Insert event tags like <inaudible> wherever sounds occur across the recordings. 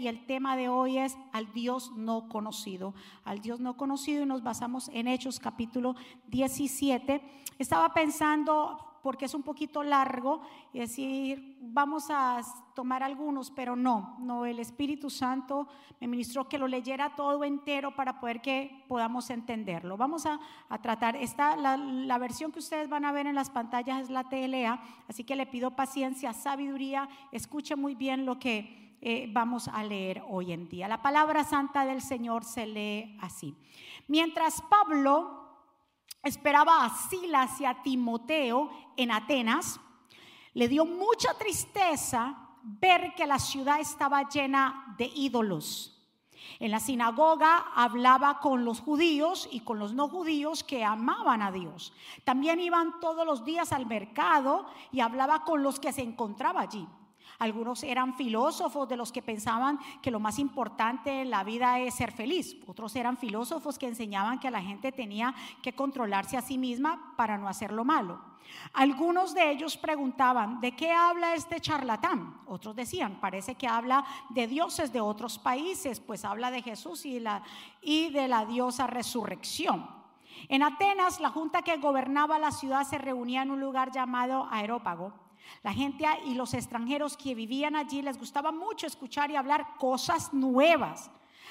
y el tema de hoy es al Dios no conocido, al Dios no conocido y nos basamos en Hechos capítulo 17. Estaba pensando, porque es un poquito largo, decir, vamos a tomar algunos, pero no, no, el Espíritu Santo me ministró que lo leyera todo entero para poder que podamos entenderlo. Vamos a, tratar, esta, la, la versión que ustedes van a ver en las pantallas es la TLA, así que le pido paciencia, sabiduría, escuche muy bien lo que eh, vamos a leer hoy en día. La palabra santa del Señor se lee así. Mientras Pablo esperaba a Silas y a Timoteo en Atenas, le dio mucha tristeza ver que la ciudad estaba llena de ídolos. En la sinagoga hablaba con los judíos y con los no judíos que amaban a Dios. También iban todos los días al mercado y hablaba con los que se encontraba allí. Algunos eran filósofos de los que pensaban que lo más importante en la vida es ser feliz. Otros eran filósofos que enseñaban que la gente tenía que controlarse a sí misma para no hacer lo malo. Algunos de ellos preguntaban, ¿de qué habla este charlatán? Otros decían, parece que habla de dioses de otros países, pues habla de Jesús y, la, y de la diosa resurrección. En Atenas, la junta que gobernaba la ciudad se reunía en un lugar llamado Aerópago la gente y los extranjeros que vivían allí les gustaba mucho escuchar y hablar cosas nuevas.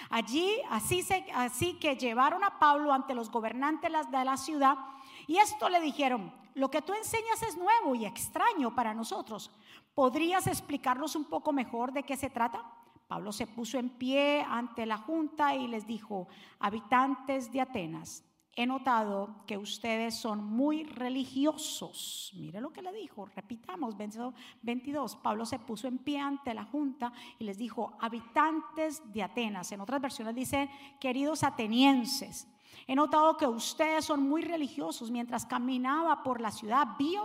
Allí, así, que llevaron a Pablo ante los gobernantes de la ciudad y esto le dijeron, lo que tú enseñas es nuevo y extraño para nosotros. ¿Podrías explicarnos un poco mejor de qué se trata? Pablo se puso en pie ante la junta y les dijo, habitantes de Atenas, he notado que ustedes son muy religiosos. Mire lo que le dijo, repitamos, 22. Pablo se puso en pie ante la junta y les dijo, habitantes de Atenas. En otras versiones dice, queridos atenienses. He notado que ustedes son muy religiosos. Mientras caminaba por la ciudad, vi,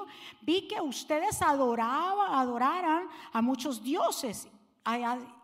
vi que ustedes adoraban, adoraran a muchos dioses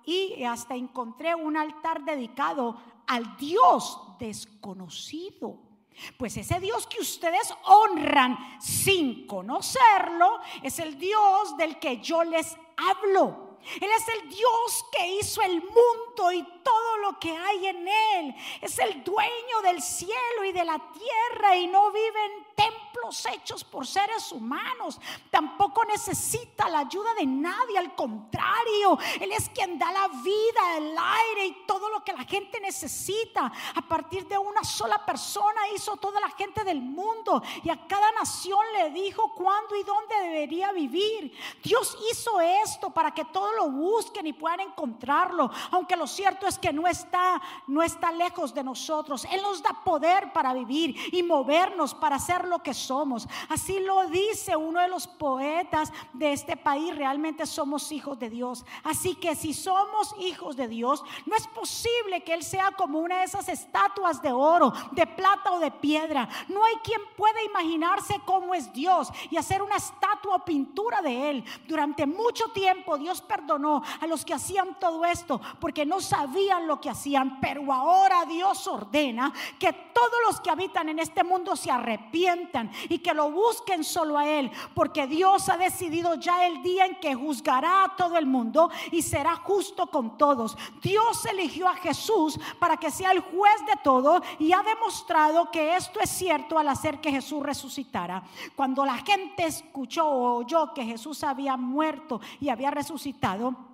y hasta encontré un altar dedicado al Dios desconocido. Pues ese Dios que ustedes honran sin conocerlo es el Dios del que yo les hablo. Él es el Dios que hizo el mundo y todo lo que hay en él. Es el dueño del cielo y de la tierra y no vive en templos hechos por seres humanos. Tampoco necesita la ayuda de nadie, al contrario, Él es quien da la vida, el aire y todo lo que la gente necesita. A partir de una sola persona hizo toda la gente del mundo y a cada nación le dijo cuándo y dónde debería vivir. Dios hizo esto para que todos lo busquen y puedan encontrarlo, aunque lo cierto es que no está no está lejos de nosotros. Él nos da poder para vivir y movernos para hacer lo que somos. Así lo dice uno de los poetas de este país. Realmente somos hijos de Dios. Así que si somos hijos de Dios, no es posible que Él sea como una de esas estatuas de oro, de plata o de piedra. No hay quien pueda imaginarse cómo es Dios y hacer una estatua o pintura de Él. Durante mucho tiempo Dios perdonó a los que hacían todo esto porque no sabían lo que hacían. Pero ahora Dios ordena que todos los que habitan en este mundo se arrepientan y que lo busquen solo a Él, porque Dios ha decidido ya el día en que juzgará a todo el mundo y será justo con todos. Dios eligió a Jesús para que sea el juez de todo y ha demostrado que esto es cierto al hacer que Jesús resucitara. Cuando la gente escuchó o oyó que Jesús había muerto y había resucitado,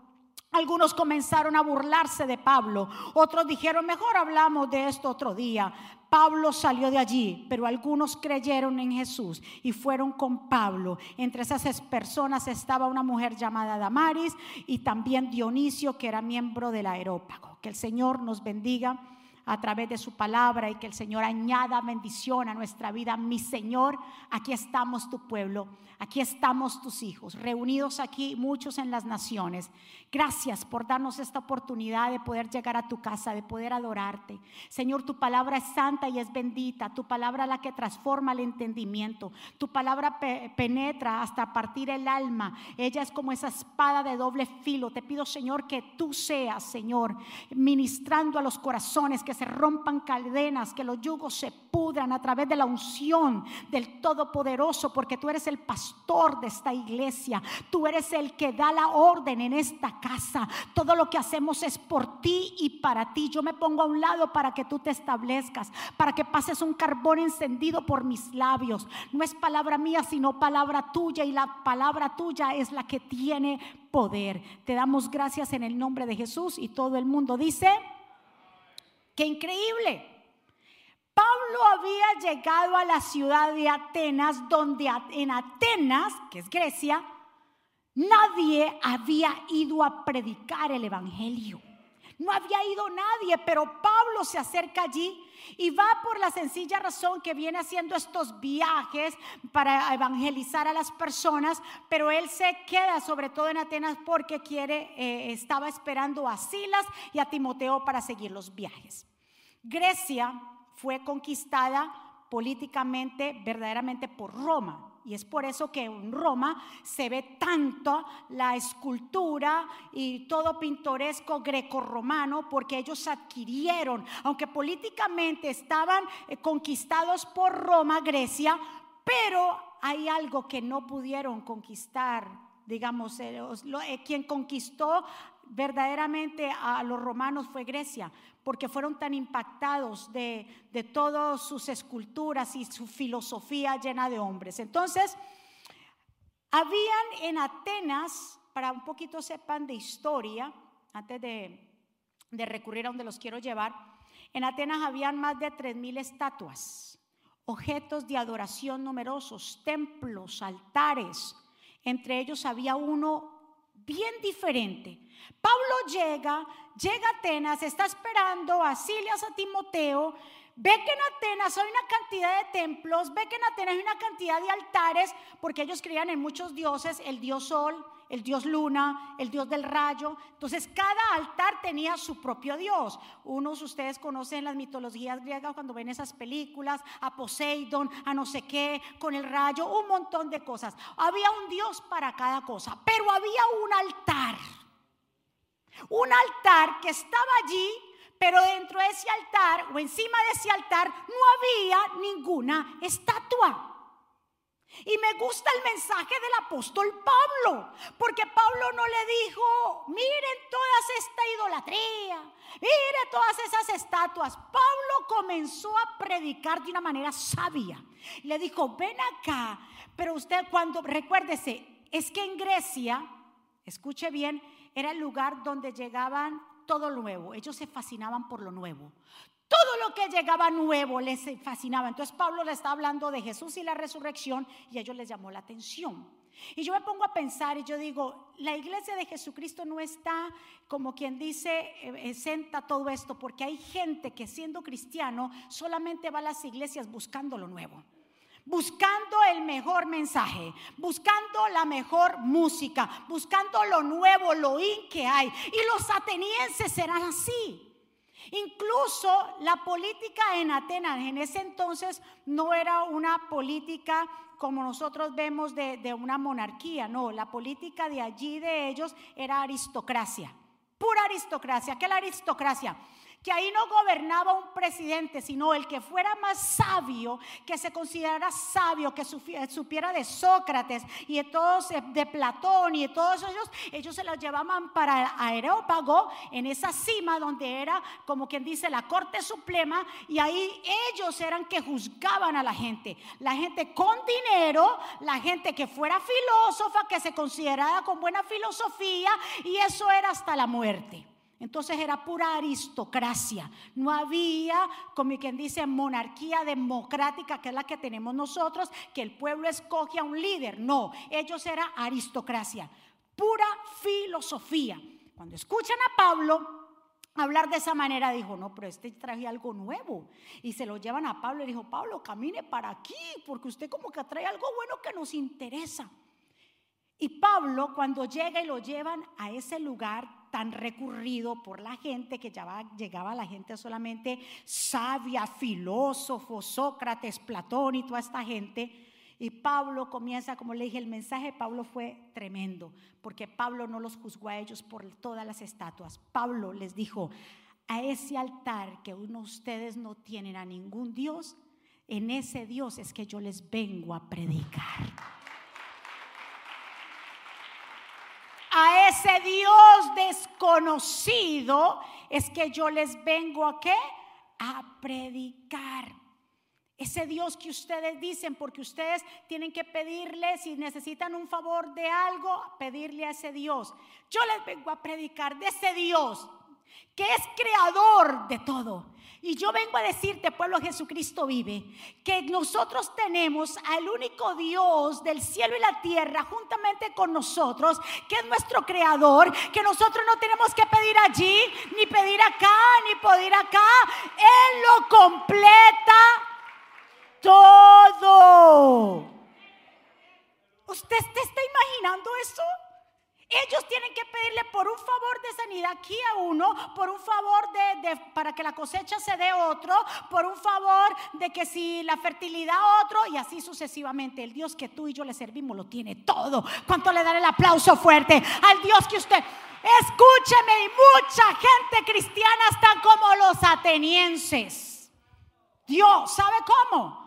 algunos comenzaron a burlarse de Pablo, otros dijeron, mejor hablamos de esto otro día. Pablo salió de allí, pero algunos creyeron en Jesús y fueron con Pablo. Entre esas personas estaba una mujer llamada Damaris y también Dionisio, que era miembro del aerópago. Que el Señor nos bendiga a través de su palabra y que el Señor añada bendición a nuestra vida. Mi Señor, aquí estamos tu pueblo, aquí estamos tus hijos, reunidos aquí muchos en las naciones. Gracias por darnos esta oportunidad de poder llegar a tu casa, de poder adorarte. Señor, tu palabra es santa y es bendita, tu palabra la que transforma el entendimiento, tu palabra penetra hasta partir el alma. Ella es como esa espada de doble filo. Te pido, Señor, que tú seas, Señor, ministrando a los corazones que se rompan cadenas, que los yugos se pudran a través de la unción del Todopoderoso, porque tú eres el pastor de esta iglesia, tú eres el que da la orden en esta casa. Todo lo que hacemos es por ti y para ti. Yo me pongo a un lado para que tú te establezcas, para que pases un carbón encendido por mis labios. No es palabra mía, sino palabra tuya y la palabra tuya es la que tiene poder. Te damos gracias en el nombre de Jesús y todo el mundo dice, qué increíble. Pablo había llegado a la ciudad de Atenas, donde en Atenas, que es Grecia, nadie había ido a predicar el Evangelio. No había ido nadie, pero Pablo se acerca allí y va por la sencilla razón que viene haciendo estos viajes para evangelizar a las personas, pero él se queda sobre todo en Atenas porque quiere, eh, estaba esperando a Silas y a Timoteo para seguir los viajes. Grecia fue conquistada políticamente, verdaderamente por Roma. Y es por eso que en Roma se ve tanto la escultura y todo pintoresco greco-romano, porque ellos adquirieron, aunque políticamente estaban eh, conquistados por Roma, Grecia, pero hay algo que no pudieron conquistar, digamos, eh, eh, quien conquistó verdaderamente a los romanos fue Grecia, porque fueron tan impactados de, de todas sus esculturas y su filosofía llena de hombres. Entonces, habían en Atenas, para un poquito sepan de historia, antes de, de recurrir a donde los quiero llevar, en Atenas habían más de 3.000 estatuas, objetos de adoración numerosos, templos, altares. Entre ellos había uno bien diferente. Pablo llega, llega a Atenas, está esperando a Silas, a Timoteo, ve que en Atenas hay una cantidad de templos, ve que en Atenas hay una cantidad de altares, porque ellos creían en muchos dioses, el dios sol, el dios luna, el dios del rayo. Entonces cada altar tenía su propio dios. Unos ustedes conocen las mitologías griegas cuando ven esas películas, a Poseidón, a no sé qué, con el rayo, un montón de cosas. Había un dios para cada cosa, pero había un altar. Un altar que estaba allí pero dentro de ese altar o encima de ese altar no había ninguna estatua. Y me gusta el mensaje del apóstol Pablo, porque Pablo no le dijo, miren toda esta idolatría, miren todas esas estatuas. Pablo comenzó a predicar de una manera sabia. Le dijo, ven acá, pero usted cuando, recuérdese, es que en Grecia, escuche bien, era el lugar donde llegaban todo nuevo. Ellos se fascinaban por lo nuevo. Todo lo que llegaba nuevo les fascinaba. Entonces Pablo le está hablando de Jesús y la resurrección y a ellos les llamó la atención. Y yo me pongo a pensar y yo digo, la iglesia de Jesucristo no está como quien dice, exenta eh, todo esto, porque hay gente que siendo cristiano solamente va a las iglesias buscando lo nuevo buscando el mejor mensaje, buscando la mejor música, buscando lo nuevo, lo in que hay. Y los atenienses serán así. Incluso la política en Atenas en ese entonces no era una política como nosotros vemos de, de, una monarquía, no, la política de allí de ellos era aristocracia, pura aristocracia. ¿Qué es la aristocracia? Que ahí no gobernaba un presidente, sino el que fuera más sabio, que se considerara sabio, que supiera de Sócrates y de todos, eh, de Platón y de todos ellos, ellos se los llevaban para Areópago, en esa cima donde era como quien dice la corte suprema, y ahí ellos eran que juzgaban a la gente, la gente con dinero, la gente que fuera filósofa, que se considerara con buena filosofía, y eso era hasta la muerte. Entonces era pura aristocracia. No había, como quien dice, monarquía democrática, que es la que tenemos nosotros, que el pueblo escoge a un líder. No, ellos era aristocracia, pura filosofía. Cuando escuchan a Pablo hablar de esa manera, dijo, no, pero este trae algo nuevo. Y se lo llevan a Pablo y dijo, Pablo, camine para aquí, porque usted como que trae algo bueno que nos interesa. Y Pablo, cuando llega y lo llevan a ese lugar, tan recurrido por la gente que ya llegaba la gente solamente sabia, filósofo, Sócrates, Platón y toda esta gente. Y Pablo comienza, como le dije, el mensaje de Pablo fue tremendo, porque Pablo no los juzgó a ellos por todas las estatuas. Pablo les dijo, a ese altar que uno ustedes no tienen a ningún Dios, En ese Dios es que yo les vengo a predicar. A ese Dios desconocido es que yo les vengo a qué? A predicar. Ese Dios que ustedes dicen, porque ustedes tienen que pedirle, si necesitan un favor de algo, pedirle a ese Dios. Yo les vengo a predicar de ese Dios que es creador de todo. Y yo vengo a decirte, pueblo Jesucristo vive, que nosotros tenemos al único Dios del cielo y la tierra juntamente con nosotros, que es nuestro creador, que nosotros no tenemos que pedir allí, ni pedir acá, ni pedir acá. Él lo completa todo. ¿Usted te está imaginando eso? Ellos tienen que pedirle por un favor de sanidad aquí a uno, por un favor de, para que la cosecha se dé otro, por un favor de que si la fertilidad otro y así sucesivamente. El Dios que tú y yo le servimos lo tiene todo. ¿Cuánto le daré el aplauso fuerte al Dios que usted... Escúcheme y mucha gente cristiana están como los atenienses. Dios, ¿sabe cómo?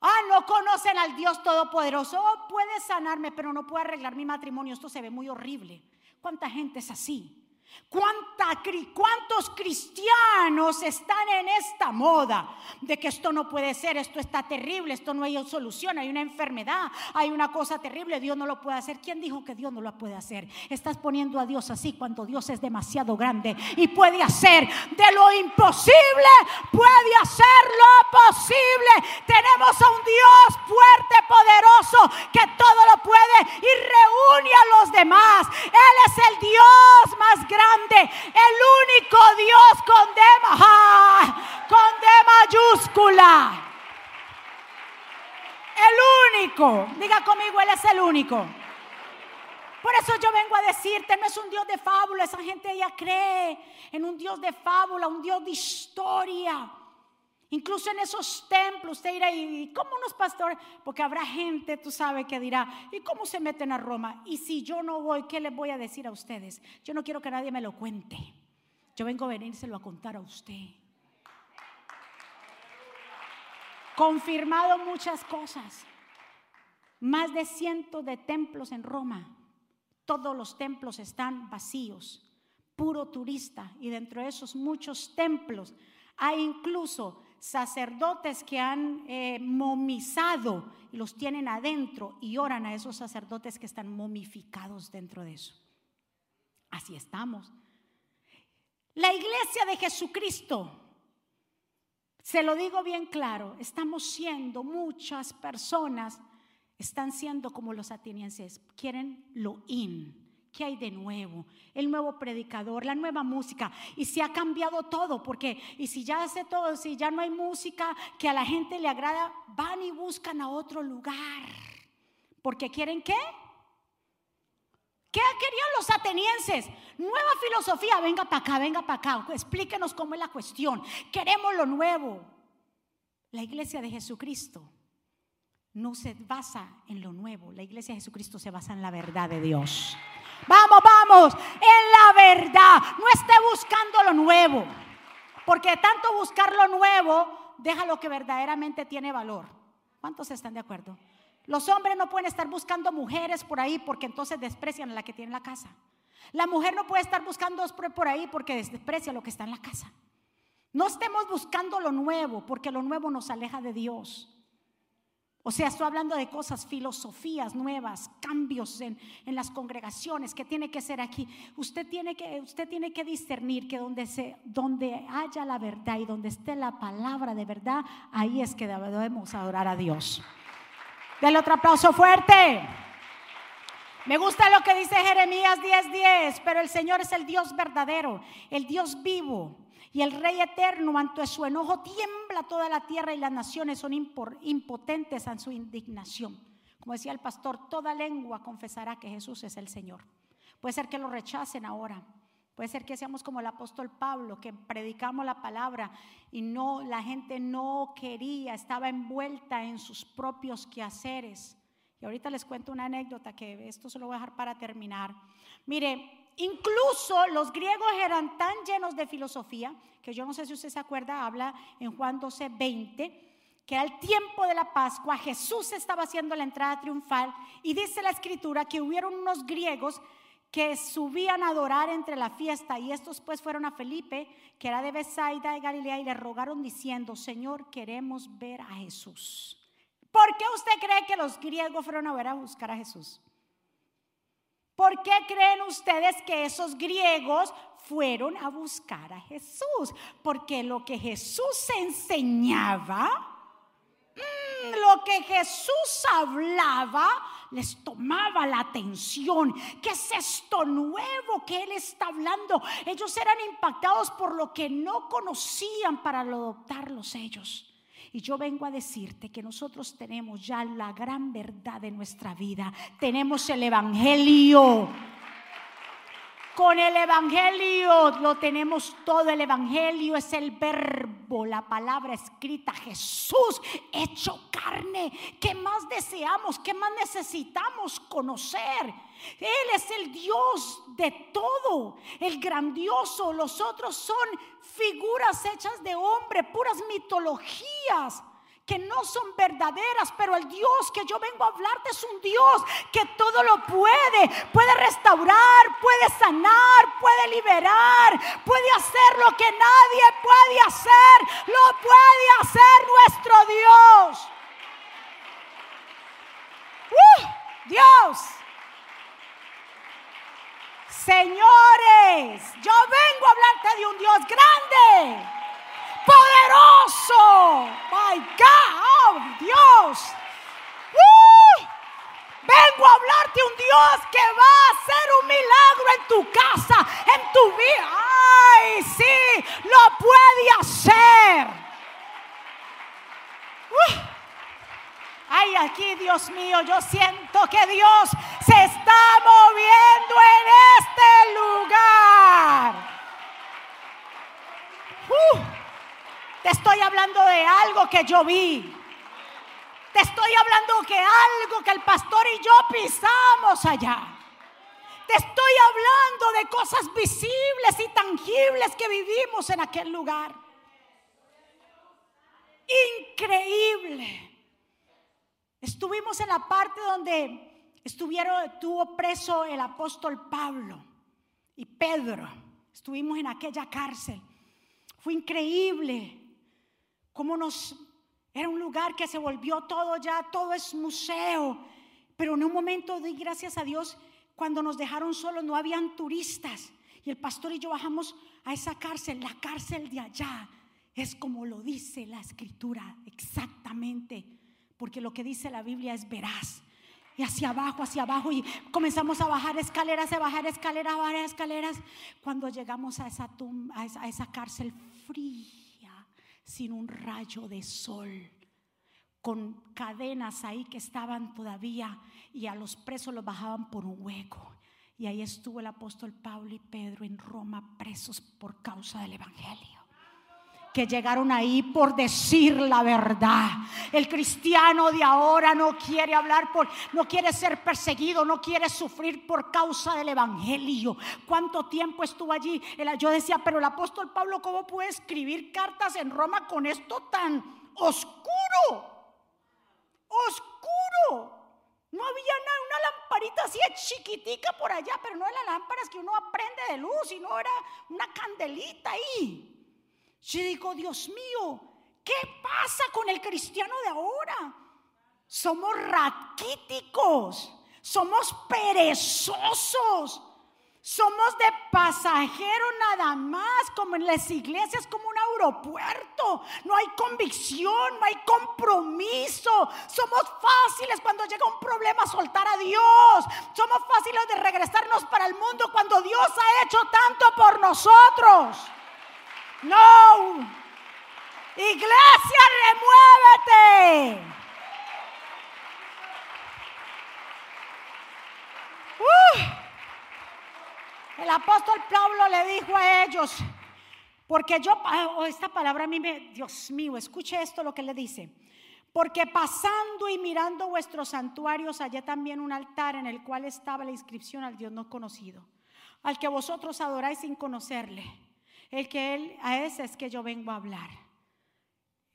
Ah, no conocen al Dios Todopoderoso. Oh, puede sanarme, pero no puede arreglar mi matrimonio. Esto se ve muy horrible. ¿Cuánta gente es así? ¿Cuántos cristianos están en esta moda de que esto no puede ser, esto está terrible, esto no hay solución, hay una enfermedad, hay una cosa terrible, Dios no lo puede hacer? ¿Quién dijo que Dios no lo puede hacer? Estás poniendo a Dios así cuando Dios es demasiado grande y puede hacer de lo imposible, puede hacer lo posible. Tenemos a un Dios fuerte, poderoso, que todo lo puede y reúne a los demás. Él es el Dios más grande el único Dios con D, con mayúscula. El único. Diga conmigo, Él es el único. Por eso yo vengo a decirte, no es un Dios de fábula, esa gente ya cree en un Dios de fábula, un Dios de historia. Incluso en esos templos, usted dirá, ¿y cómo unos pastores? Porque habrá gente, tú sabes, que dirá, ¿y cómo se meten a Roma? Y si yo no voy, ¿qué les voy a decir a ustedes? Yo no quiero que nadie me lo cuente. Yo vengo a venírselo a contar a usted. Confirmado muchas cosas. Más de cientos de templos en Roma. Todos los templos están vacíos, puro turista. Y dentro de esos muchos templos hay incluso sacerdotes que han eh, momizado y los tienen adentro y oran a esos sacerdotes que están momificados dentro de eso. Así estamos. La iglesia de Jesucristo, se lo digo bien claro, estamos siendo muchas personas, están siendo como los atenienses, quieren lo in ¿Qué hay de nuevo? El nuevo predicador, la nueva música. Y si ha cambiado todo, porque y si ya hace todo, si ya no hay música que a la gente le agrada, van y buscan a otro lugar. Porque quieren qué? ¿Qué querían los atenienses? Nueva filosofía, venga para acá, venga para acá, explíquenos cómo es la cuestión. Queremos lo nuevo. La iglesia de Jesucristo no se basa en lo nuevo, la iglesia de Jesucristo se basa en la verdad de Dios. Vamos, vamos, en la verdad. No esté buscando lo nuevo. Porque tanto buscar lo nuevo deja lo que verdaderamente tiene valor. ¿Cuántos están de acuerdo? Los hombres no pueden estar buscando mujeres por ahí porque entonces desprecian a la que tiene la casa. La mujer no puede estar buscando por ahí porque desprecia lo que está en la casa. No estemos buscando lo nuevo porque lo nuevo nos aleja de Dios. O sea, estoy hablando de cosas, filosofías nuevas, cambios en, las congregaciones que tiene que ser aquí. Usted tiene que, usted tiene que discernir que donde, se, donde haya la verdad y donde esté la palabra de verdad, ahí es que debemos adorar a Dios. Denle otro aplauso fuerte. Me gusta lo que dice Jeremías 10:10, pero el Señor es el Dios verdadero, el Dios vivo y el Rey eterno, ante su enojo, tiembla toda la tierra y las naciones son impotentes en su indignación. Como decía el pastor, toda lengua confesará que Jesús es el Señor. Puede ser que lo rechacen ahora. Puede ser que seamos como el apóstol Pablo, que predicamos la palabra y no la gente no quería, estaba envuelta en sus propios quehaceres. Y ahorita les cuento una anécdota que esto se lo voy a dejar para terminar. Mire, Incluso los griegos eran tan llenos de filosofía, que yo no sé si usted se acuerda, habla en Juan 12, 20, que el tiempo de la Pascua, Jesús estaba haciendo la entrada triunfal y dice la escritura que hubieron unos griegos que subían a adorar entre la fiesta y estos pues fueron a Felipe, que era de Besaida de Galilea, y le rogaron diciendo, Señor, queremos ver a Jesús. ¿Por qué usted cree que los griegos fueron a ver a buscar a Jesús? ¿Por qué creen ustedes que esos griegos fueron a buscar a Jesús? Porque lo que Jesús enseñaba Mm, lo que Jesús hablaba les tomaba la atención. ¿Qué es esto nuevo que Él está hablando? Ellos eran impactados por lo que no conocían para adoptarlos ellos. Y yo vengo a decirte que nosotros tenemos ya la gran verdad de nuestra vida. Tenemos el Evangelio. Con el Evangelio lo tenemos todo. El Evangelio es el verbo, la palabra escrita. Jesús hecho carne. ¿Qué más deseamos? ¿Qué más necesitamos conocer? Él es el Dios de todo, el grandioso. Los otros son figuras hechas de hombre, puras mitologías que no son verdaderas, pero el Dios que yo vengo a hablarte es un Dios que todo lo puede, puede restaurar, puede sanar, puede liberar, puede hacer lo que nadie puede hacer, lo puede hacer nuestro Dios. ¡Uh! Dios. Señores, yo vengo a hablarte de un Dios grande poderoso. My God, oh, Dios. Vengo a hablarte un Dios que va a hacer un milagro en tu casa, en tu vida. Ay, sí, lo puede hacer. Ay, aquí, Dios mío, yo siento que Dios se está moviendo en este lugar. Uh. Te estoy hablando de algo que yo vi. Te estoy hablando de algo que el pastor y yo pisamos allá. Te estoy hablando de cosas visibles y tangibles que vivimos en aquel lugar. Increíble. Estuvimos en la parte donde estuvieron, estuvo preso el apóstol Pablo y Pedro. Estuvimos en aquella cárcel. Fue increíble cómo nos... Era un lugar que se volvió todo ya, todo es museo. Pero en un momento di gracias a Dios, cuando nos dejaron solos no habían turistas. Y el pastor y yo bajamos a esa cárcel, la cárcel de allá. Es como lo dice la escritura, exactamente. Porque lo que dice la Biblia es veraz. Y hacia abajo, hacia abajo. Y comenzamos a bajar escaleras, a bajar escaleras, a bajar escaleras. Cuando llegamos a esa, tumba, a esa, a esa cárcel fría sin un rayo de sol, con cadenas ahí que estaban todavía y a los presos los bajaban por un hueco. Y ahí estuvo el apóstol Pablo y Pedro en Roma presos por causa del Evangelio llegaron ahí por decir la verdad. El cristiano de ahora no quiere hablar por, no quiere ser perseguido, no quiere sufrir por causa del evangelio. ¿Cuánto tiempo estuvo allí? Yo decía, pero el apóstol Pablo, ¿cómo puede escribir cartas en Roma con esto tan oscuro? Oscuro. No había una lamparita así chiquitica por allá, pero no eran lámparas que uno aprende de luz, sino era una candelita ahí. Yo digo, Dios mío, ¿qué pasa con el cristiano de ahora? Somos raquíticos, somos perezosos, somos de pasajero nada más, como en las iglesias, como un aeropuerto. No hay convicción, no hay compromiso. Somos fáciles cuando llega un problema soltar a Dios. Somos fáciles de regresarnos para el mundo cuando Dios ha hecho tanto por nosotros. No. Iglesia, remuévete. Uh. el apóstol Pablo le dijo a ellos, porque yo, oh, esta palabra a mí me, Dios mío, escuche esto lo que le dice. Porque pasando y mirando vuestros santuarios hallé también un altar en el cual estaba la inscripción al Dios no conocido, al que vosotros adoráis sin conocerle. El que él, a ese es que yo vengo a hablar.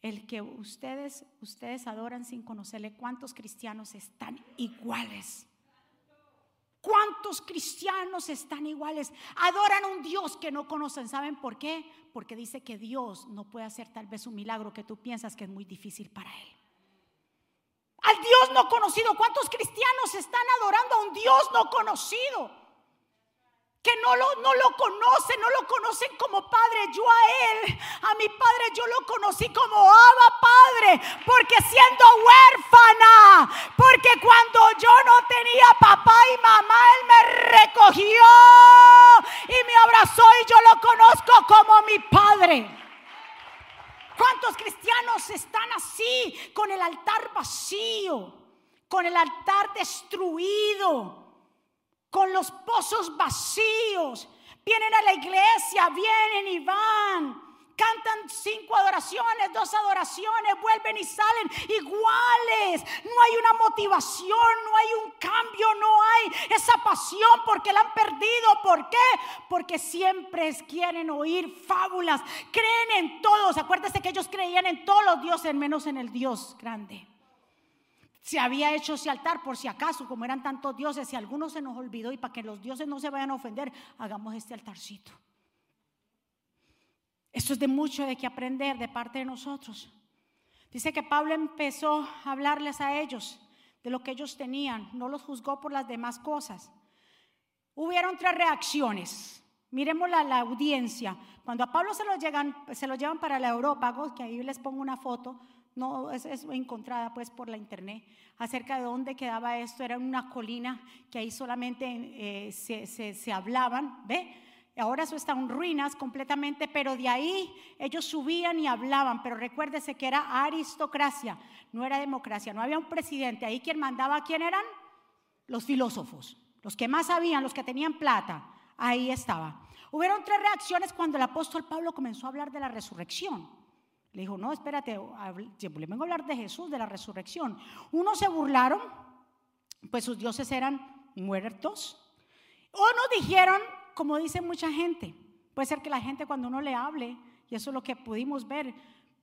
el que ustedes, ustedes adoran sin conocerle, ¿cuántos cristianos están iguales? ¿Cuántos cristianos están iguales? Adoran a un Dios que no conocen. ¿Saben por qué? Porque dice que Dios no puede hacer tal vez un milagro que tú piensas que es muy difícil para Él. Al Dios no conocido. ¿Cuántos cristianos están adorando a un Dios no conocido? Que no lo, no lo conocen, no lo conocen como padre. Yo a él, a mi padre, yo lo conocí como Abba Padre, porque siendo huérfana, porque cuando yo no tenía papá y mamá, él me recogió y me abrazó y yo lo conozco como mi padre. ¿Cuántos cristianos están así, con el altar vacío, con el altar destruido? Con los pozos vacíos. Vienen a la iglesia, vienen y van. Cantan cinco adoraciones, dos adoraciones, vuelven y salen iguales. No hay una motivación, no hay un cambio, no hay esa pasión porque la han perdido. ¿Por qué? Porque siempre quieren oír fábulas. Creen en todos. Acuérdense que ellos creían en todos los dioses, menos en el Dios grande se había hecho ese altar por si acaso, como eran tantos dioses, si alguno se nos olvidó y para que los dioses no se vayan a ofender, hagamos este altarcito. Esto es de mucho de que aprender de parte de nosotros. Dice que Pablo empezó a hablarles a ellos de lo que ellos tenían, no los juzgó por las demás cosas. Hubieron tres reacciones. Miremos la, la audiencia. Cuando a Pablo se lo, se lo llevan para la Europa, que ahí les pongo una foto, no es, encontrada pues por la internet, acerca de dónde quedaba esto. Era una colina que ahí solamente eh, se, se, hablaban, ¿ve? Ahora eso está en ruinas completamente, pero de ahí ellos subían y hablaban. Pero recuérdese que era aristocracia, no era democracia, no había un presidente. Ahí quien mandaba, ¿quién eran? Los filósofos, los que más sabían, los que tenían plata. Ahí estaba. Hubieron tres reacciones cuando el apóstol Pablo comenzó a hablar de la resurrección. Le dijo, no, espérate, le vengo a hablar de Jesús, de la resurrección. Unos se burlaron, pues sus dioses eran muertos. O nos dijeron, como dice mucha gente, puede ser que la gente cuando uno le hable, y eso es lo que pudimos ver,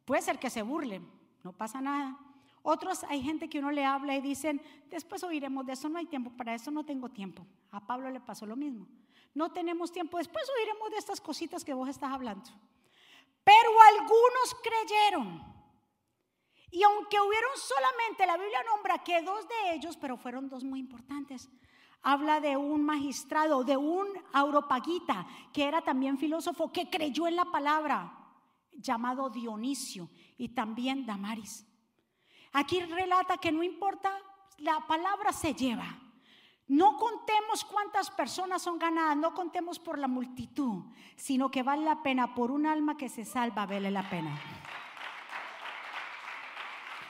puede ser que se burlen, no pasa nada. Otros hay gente que uno le habla y dicen, después oiremos de eso, no hay tiempo, para eso no tengo tiempo. A Pablo le pasó lo mismo. No tenemos tiempo, después oiremos de estas cositas que vos estás hablando. Pero algunos creyeron. Y aunque hubieron solamente, la Biblia nombra que dos de ellos, pero fueron dos muy importantes. Habla de un magistrado, de un auropaguita, que era también filósofo, que creyó en la palabra, llamado Dionisio, y también Damaris. Aquí relata que no importa, la palabra se lleva. No contemos cuántas personas son ganadas, no contemos por la multitud, sino que vale la pena por un alma que se salva, vale la pena.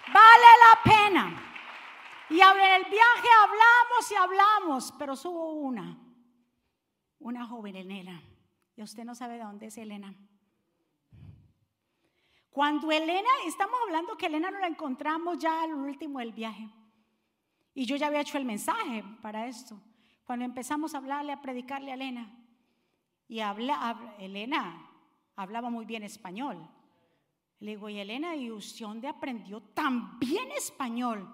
Vale la pena. Y en el viaje hablamos y hablamos, pero subo una, una joven Elena. Y usted no sabe de dónde es Elena. Cuando Elena, estamos hablando que Elena no la encontramos ya al último del viaje. Y yo ya había hecho el mensaje para esto. Cuando empezamos a hablarle, a predicarle a Elena, y habla, Elena hablaba muy bien español. Le digo, y Elena, ¿y usted dónde aprendió tan bien español?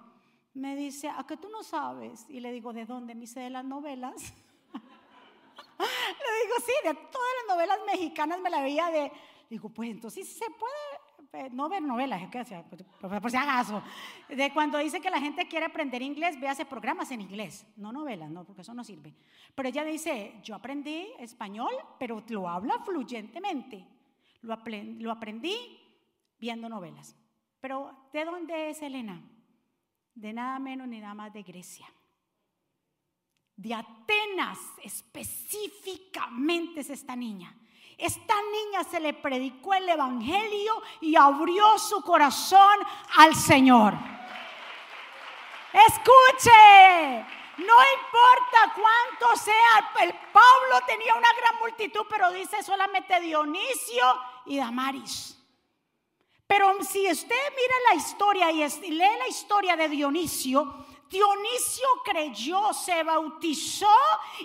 Me dice, ¿a qué tú no sabes? Y le digo, ¿de dónde? Me dice, de las novelas. <laughs> le digo, sí, de todas las novelas mexicanas me la veía de... Digo, pues entonces se puede no ver novelas, por, si acaso. De cuando dice que la gente quiere aprender inglés, véase programas en inglés, no novelas, no, porque eso no sirve. Pero ella dice, yo aprendí español, pero lo habla fluyentemente. Lo, aprendí, lo aprendí viendo novelas. Pero ¿de dónde es Elena? De nada menos ni nada más de Grecia. De Atenas específicamente es esta niña. Esta niña se le predicó el Evangelio y abrió su corazón al Señor. Escuche, no importa cuánto sea, el Pablo tenía una gran multitud, pero dice solamente Dionisio y Damaris. Pero si usted mira la historia y lee la historia de Dionisio, Dionisio creyó, se bautizó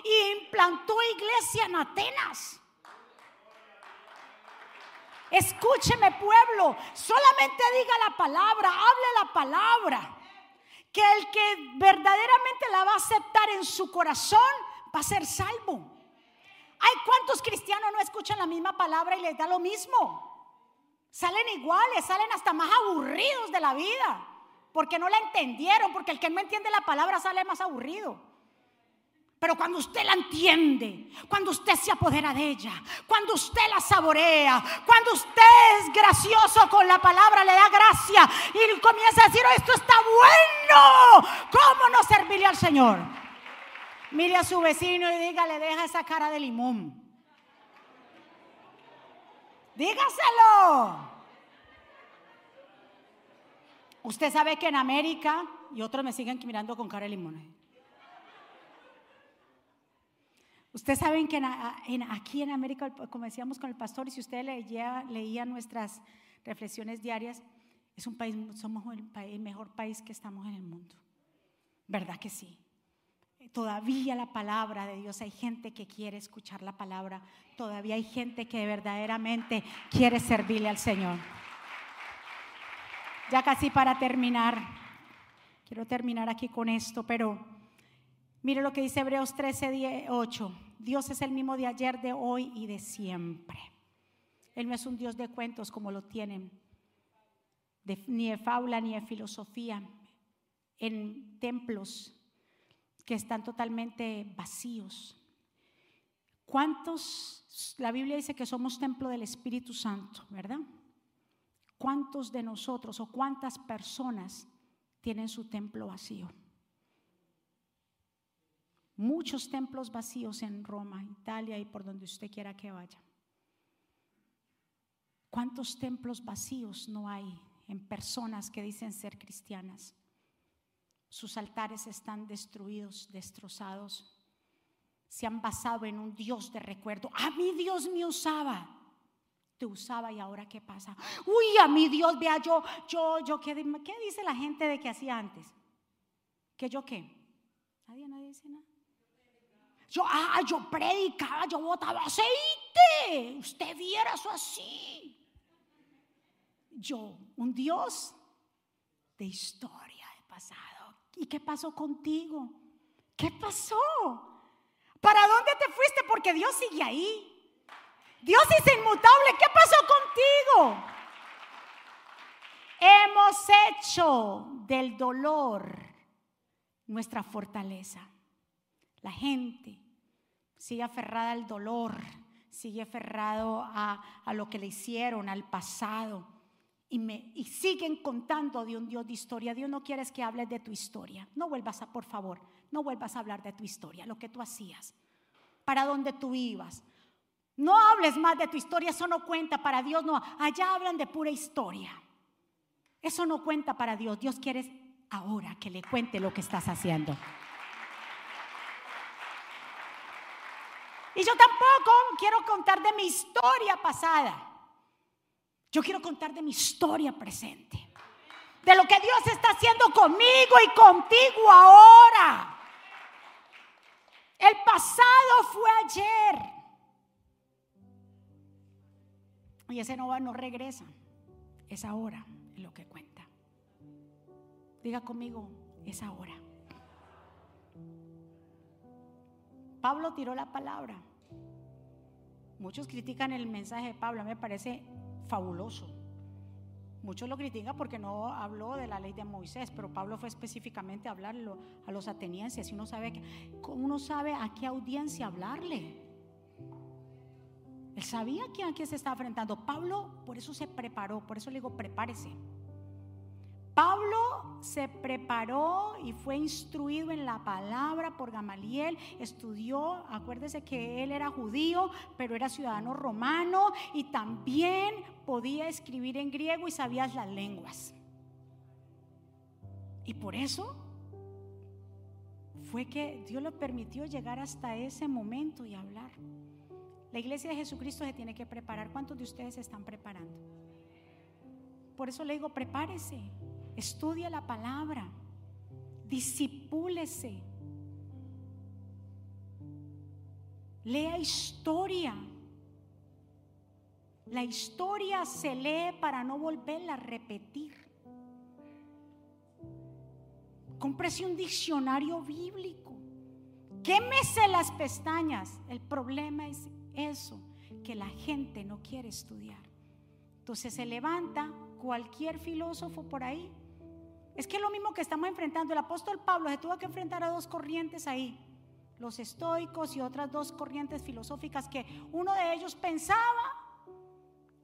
e implantó iglesia en Atenas. Escúcheme pueblo, solamente diga la palabra, hable la palabra. Que el que verdaderamente la va a aceptar en su corazón va a ser salvo. Hay cuántos cristianos no escuchan la misma palabra y les da lo mismo. Salen iguales, salen hasta más aburridos de la vida, porque no la entendieron, porque el que no entiende la palabra sale más aburrido. Pero cuando usted la entiende, cuando usted se apodera de ella, cuando usted la saborea, cuando usted es gracioso con la palabra, le da gracia y comienza a decir, oh, esto está bueno, ¿cómo no servirle al Señor? Mire a su vecino y dígale, deja esa cara de limón. Dígaselo. Usted sabe que en América, y otros me siguen mirando con cara de limón. Ustedes saben que aquí en América, como decíamos con el pastor, y si usted leía, leía nuestras reflexiones diarias, es un país, somos el mejor país que estamos en el mundo. ¿Verdad que sí? Todavía la palabra de Dios, hay gente que quiere escuchar la palabra, todavía hay gente que verdaderamente quiere servirle al Señor. Ya casi para terminar, quiero terminar aquí con esto, pero mire lo que dice Hebreos 13, 8. Dios es el mismo de ayer, de hoy y de siempre. Él no es un Dios de cuentos como lo tienen, ni de fábula ni de filosofía, en templos que están totalmente vacíos. ¿Cuántos, la Biblia dice que somos templo del Espíritu Santo, ¿verdad? ¿Cuántos de nosotros o cuántas personas tienen su templo vacío? Muchos templos vacíos en Roma, Italia y por donde usted quiera que vaya. ¿Cuántos templos vacíos no hay en personas que dicen ser cristianas? Sus altares están destruidos, destrozados. Se han basado en un Dios de recuerdo. A mí Dios me usaba. Te usaba y ahora qué pasa. Uy, a mi Dios, vea yo, yo, yo, ¿qué, qué dice la gente de que hacía antes? ¿Que yo qué? Nadie, nadie dice nada. Yo, ah, yo predicaba, yo botaba aceite. Usted viera eso así. Yo, un Dios de historia, de pasado. ¿Y qué pasó contigo? ¿Qué pasó? ¿Para dónde te fuiste? Porque Dios sigue ahí. Dios es inmutable. ¿Qué pasó contigo? Hemos hecho del dolor nuestra fortaleza. La gente sigue aferrada al dolor, sigue aferrado a, lo que le hicieron, al pasado. Y, me, y siguen contando de un Dios de historia. Dios no quiere que hables de tu historia. No vuelvas a, por favor, no vuelvas a hablar de tu historia, lo que tú hacías, para dónde tú ibas. No hables más de tu historia, eso no cuenta para Dios. No, allá hablan de pura historia. Eso no cuenta para Dios. Dios quiere ahora que le cuente lo que estás haciendo. Y yo tampoco quiero contar de mi historia pasada. Yo quiero contar de mi historia presente. De lo que Dios está haciendo conmigo y contigo ahora. El pasado fue ayer. Y ese no va, no regresa. Es ahora lo que cuenta. Diga conmigo, es ahora. Pablo tiró la palabra. Muchos critican el mensaje de Pablo, me parece fabuloso. Muchos lo critican porque no habló de la ley de Moisés, pero Pablo fue específicamente a hablarlo a los atenienses. Y uno sabe, uno sabe a qué audiencia hablarle. Él sabía a quién se estaba enfrentando. Pablo por eso se preparó, por eso le digo, prepárese. Pablo se preparó y fue instruido en la palabra por Gamaliel, estudió, acuérdese que él era judío, pero era ciudadano romano y también podía escribir en griego y sabía las lenguas. Y por eso fue que Dios le permitió llegar hasta ese momento y hablar. La iglesia de Jesucristo se tiene que preparar. ¿Cuántos de ustedes se están preparando? Por eso le digo, prepárese. Estudia la palabra. Disipúlese. Lea historia. La historia se lee para no volverla a repetir. Cómprese un diccionario bíblico. Quémese las pestañas. El problema es eso, que la gente no quiere estudiar. Entonces se levanta cualquier filósofo por ahí. Es que es lo mismo que estamos enfrentando. El apóstol Pablo se tuvo que enfrentar a dos corrientes ahí. Los estoicos y otras dos corrientes filosóficas que uno de ellos pensaba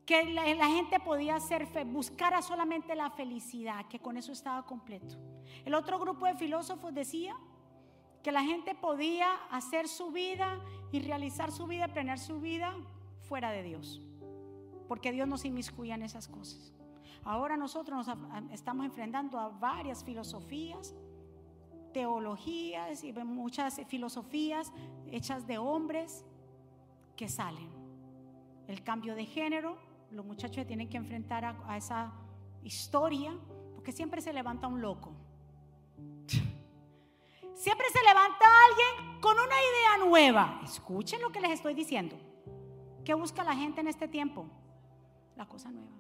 que la, gente podía ser, buscara solamente la felicidad, que con eso estaba completo. El otro grupo de filósofos decía que la gente podía hacer su vida y realizar su vida, planear su vida fuera de Dios, porque Dios no se inmiscuía en esas cosas. Ahora nosotros nos estamos enfrentando a varias filosofías, teologías y muchas filosofías hechas de hombres que salen. El cambio de género, los muchachos tienen que enfrentar a, esa historia, porque siempre se levanta un loco. <laughs> Siempre se levanta alguien con una idea nueva. Escuchen lo que les estoy diciendo. ¿Qué busca la gente en este tiempo? La cosa nueva.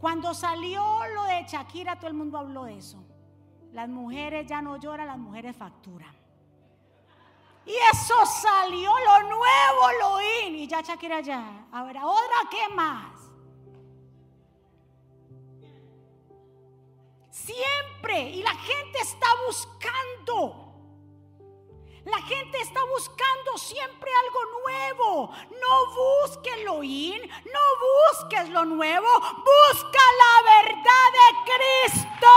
Cuando salió lo de Shakira, todo el mundo habló de eso. Las mujeres ya no lloran, las mujeres facturan. Y eso salió lo nuevo, lo in. Y ya Shakira ya. Ahora, ¿otra qué más? Siempre. Y la gente está buscando. La gente está buscando siempre algo nuevo. No busques lo in, no busques lo nuevo, busca la verdad de Cristo.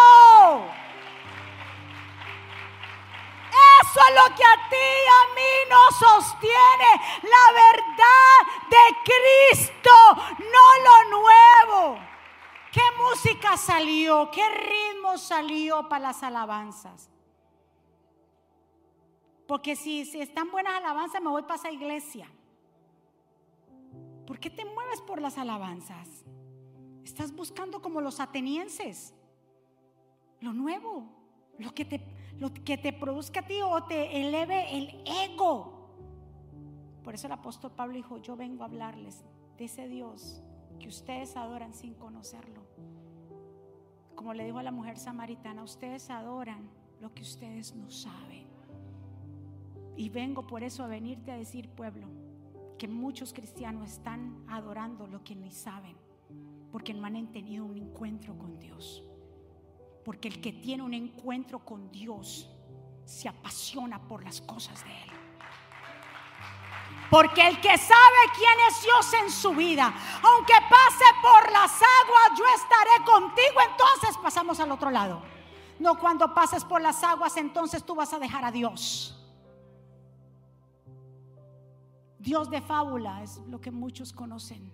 Eso es lo que a ti y a mí nos sostiene. La verdad de Cristo, no lo nuevo. ¿Qué música salió? ¿Qué ritmo salió para las alabanzas? Porque si, si están buenas alabanzas, me voy para esa iglesia. ¿Por qué te mueves por las alabanzas? Estás buscando como los atenienses, lo nuevo, lo que te, lo que te produzca a ti o te eleve el ego. Por eso el apóstol Pablo dijo, yo vengo a hablarles de ese Dios que ustedes adoran sin conocerlo. Como le dijo a la mujer samaritana, ustedes adoran lo que ustedes no saben. Y vengo por eso a venirte a decir, pueblo, que muchos cristianos están adorando lo que ni saben, porque no han tenido un encuentro con Dios. Porque el que tiene un encuentro con Dios se apasiona por las cosas de Él. Porque el que sabe quién es Dios en su vida, aunque pase por las aguas, yo estaré contigo. Entonces pasamos al otro lado. No cuando pases por las aguas, entonces tú vas a dejar a Dios. Dios de fábula es lo que muchos conocen.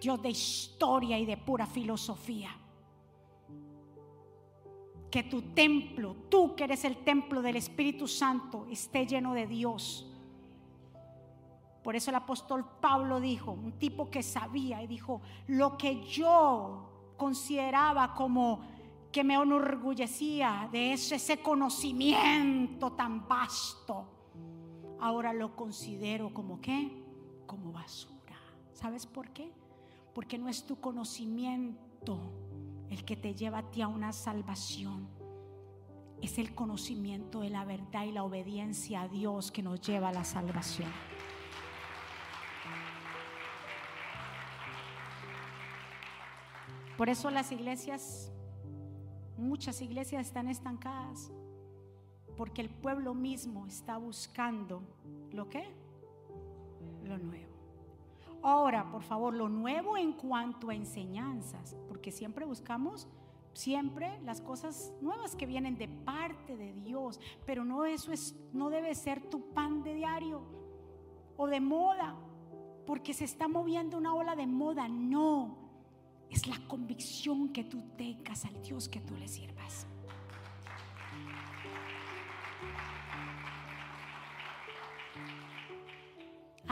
Dios de historia y de pura filosofía que tu templo, tú que eres el templo del Espíritu Santo, esté lleno de Dios. Por eso el apóstol Pablo dijo, un tipo que sabía y dijo, lo que yo consideraba como que me enorgullecía de ese, conocimiento tan vasto, ahora lo considero como qué? Como basura. ¿Sabes por qué? Porque no es tu conocimiento el que te lleva a ti a una salvación. Es el conocimiento de la verdad y la obediencia a Dios que nos lleva a la salvación. Por eso las iglesias, muchas iglesias están estancadas, porque el pueblo mismo está buscando lo que, lo nuevo. Ahora, por favor, lo nuevo en cuanto a enseñanzas, porque siempre buscamos siempre las cosas nuevas que vienen de parte de Dios, pero no eso es no debe ser tu pan de diario o de moda, porque se está moviendo una ola de moda, no. Es la convicción que tú tengas al Dios que tú le sirvas.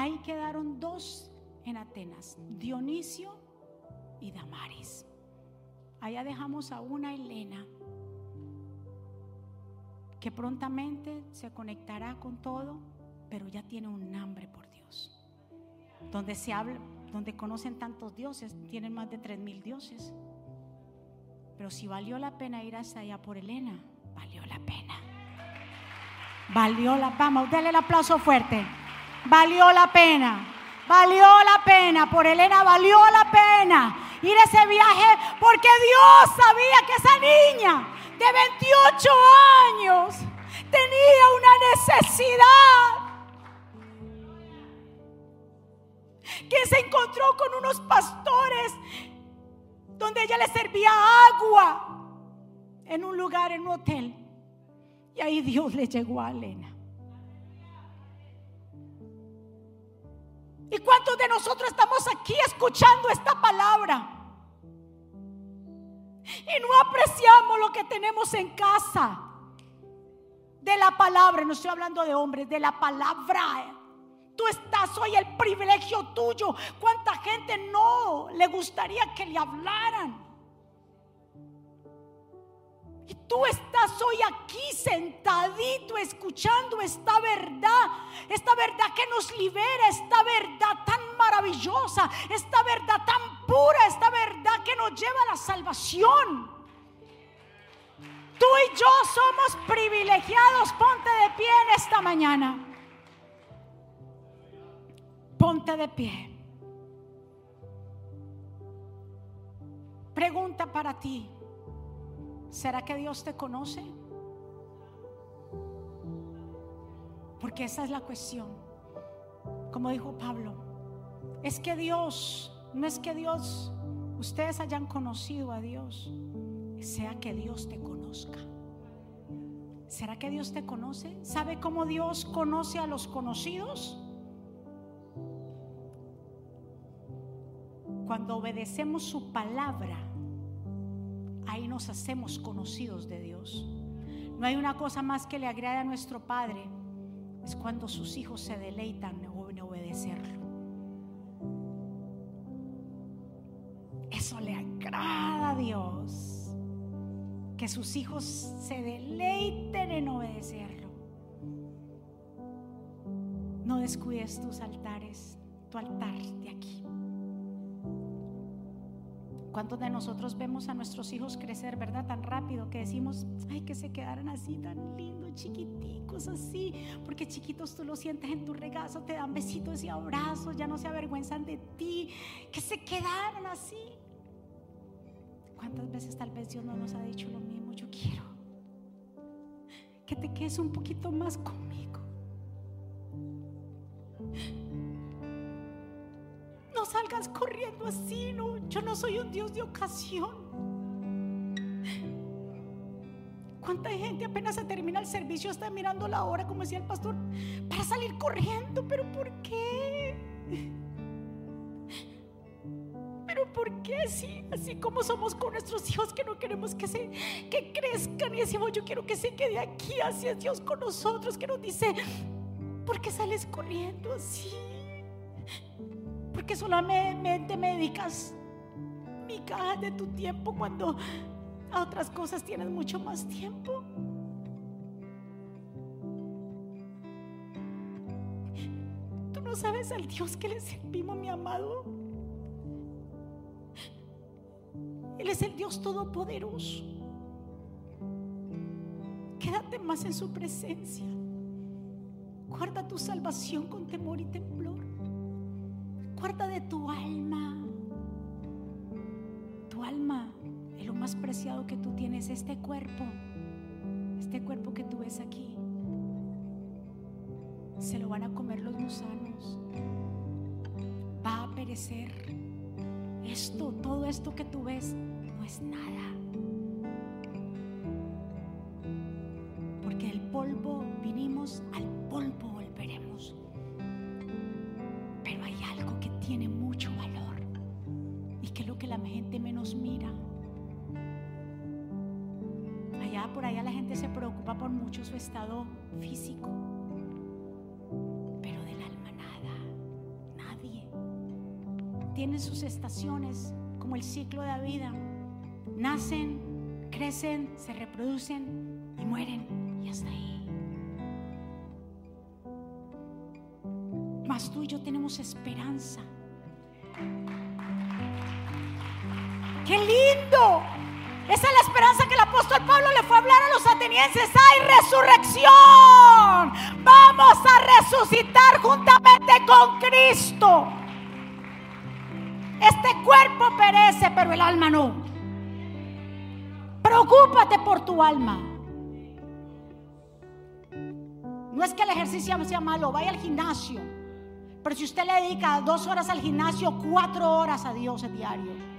Ahí quedaron dos en Atenas, Dionisio y Damaris. Allá dejamos a una Elena que prontamente se conectará con todo, pero ya tiene un hambre por Dios. Donde se habla, donde conocen tantos dioses, tienen más de tres mil dioses. Pero si valió la pena ir hasta allá por Elena, valió la pena. Valió la pena. Dale el aplauso fuerte. Valió la pena. Valió la pena. Por Elena valió la pena ir a ese viaje porque Dios sabía que esa niña de 28 años tenía una necesidad. Que se encontró con unos pastores donde ella le servía agua en un lugar, en un hotel. Y ahí Dios le llegó a Elena. ¿Y cuántos de nosotros estamos aquí escuchando esta palabra? Y no apreciamos lo que tenemos en casa. De la palabra, no estoy hablando de hombres, de la palabra. Tú estás hoy el privilegio tuyo. ¿Cuánta gente no le gustaría que le hablaran? Tú estás hoy aquí sentadito escuchando esta verdad, esta verdad que nos libera, esta verdad tan maravillosa, esta verdad tan pura, esta verdad que nos lleva a la salvación. Tú y yo somos privilegiados. Ponte de pie en esta mañana. Ponte de pie. Pregunta para ti. ¿Será que Dios te conoce? Porque esa es la cuestión. Como dijo Pablo, es que Dios, no es que Dios, ustedes hayan conocido a Dios, sea que Dios te conozca. ¿Será que Dios te conoce? ¿Sabe cómo Dios conoce a los conocidos? Cuando obedecemos su palabra ahí nos hacemos conocidos de Dios. No hay una cosa más que le agrade a nuestro Padre, es cuando sus hijos se deleitan en obedecerlo. Eso le agrada a Dios, que sus hijos se deleiten en obedecerlo. No descuides tus altares, tu altar de aquí. ¿Cuántos de nosotros vemos a nuestros hijos crecer, verdad? Tan rápido que decimos, ay, que se quedaran así, tan lindos, chiquiticos, así. Porque chiquitos tú los sientes en tu regazo, te dan besitos y abrazos, ya no se avergüenzan de ti. Que se quedaran así. ¿Cuántas veces tal vez Dios no nos ha dicho lo mismo? Yo quiero que te quedes un poquito más conmigo corriendo así, no, yo no soy un Dios de ocasión. ¿Cuánta gente apenas se termina el servicio está mirando la hora, como decía el pastor, para salir corriendo? ¿Pero por qué? ¿Pero por qué así? Así como somos con nuestros hijos que no queremos que, se, que crezcan y decimos, yo quiero que se quede aquí, así es Dios con nosotros, que nos dice, ¿por qué sales corriendo así? Porque solamente me dedicas caja de tu tiempo cuando a otras cosas tienes mucho más tiempo. Tú no sabes al Dios que le servimos, mi amado. Él es el Dios todopoderoso. Quédate más en su presencia. Guarda tu salvación con temor y temblor. Guarda de tu alma. Tu alma es lo más preciado que tú tienes, este cuerpo. Este cuerpo que tú ves aquí. Se lo van a comer los gusanos. Va a perecer. Esto, todo esto que tú ves, no es nada. Porque el polvo vinimos al polvo tiene la gente menos mira. Allá por allá la gente se preocupa por mucho su estado físico, pero del alma nada, nadie. Tienen sus estaciones como el ciclo de la vida. Nacen, crecen, se reproducen y mueren y hasta ahí. Mas tú y yo tenemos esperanza ¡Qué lindo! Esa es la esperanza que el apóstol Pablo le fue a hablar a los atenienses. ¡Hay resurrección! Vamos a resucitar juntamente con Cristo. Este cuerpo perece, pero el alma no. Preocúpate por tu alma. No es que el ejercicio sea malo, vaya al gimnasio. Pero si usted le dedica dos horas al gimnasio, cuatro horas a Dios diario.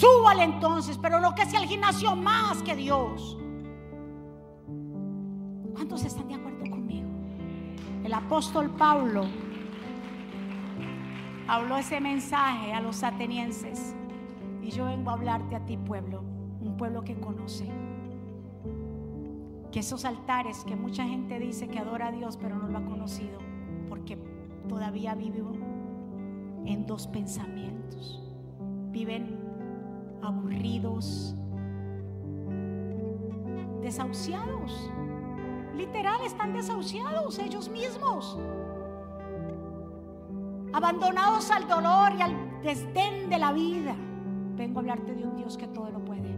Súbale entonces, pero no que sea el gimnasio más que Dios. ¿Cuántos están de acuerdo conmigo? El apóstol Pablo habló ese mensaje a los atenienses. Y yo vengo a hablarte a ti, pueblo, un pueblo que conoce. Que esos altares que mucha gente dice que adora a Dios, pero no lo ha conocido, porque todavía vivo en dos pensamientos. Viven aburridos, desahuciados. Literal, están desahuciados ellos mismos. Abandonados al dolor y al desdén de la vida. Vengo a hablarte de un Dios que todo lo puede.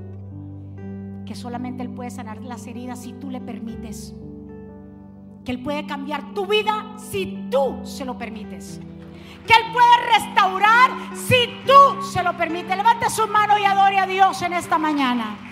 Que solamente Él puede sanar las heridas si tú le permites. Que Él puede cambiar tu vida si tú se lo permites que Él puede restaurar si tú se lo permites. Levante su mano y adore a Dios en esta mañana.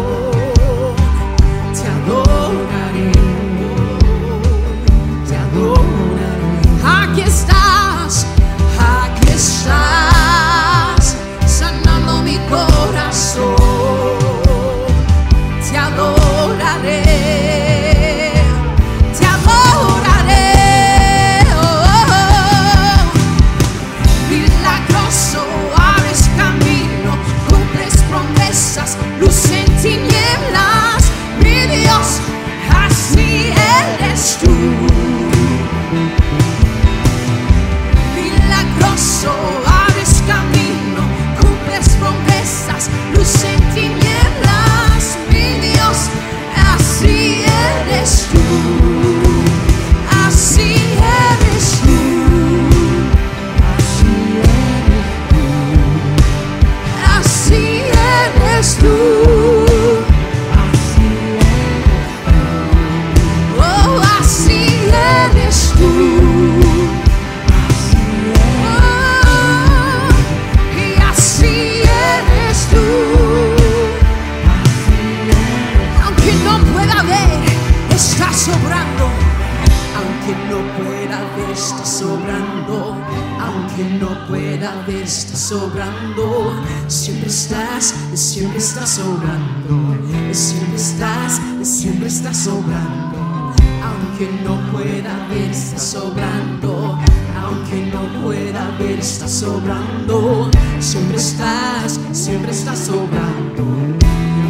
fuera de está sobrando. Siempre estás, siempre estás sobrando. Siempre estás, siempre estás sobrando. Aunque no pueda ver, está sobrando. Aunque no pueda ver, está sobrando. Siempre estás, siempre estás sobrando.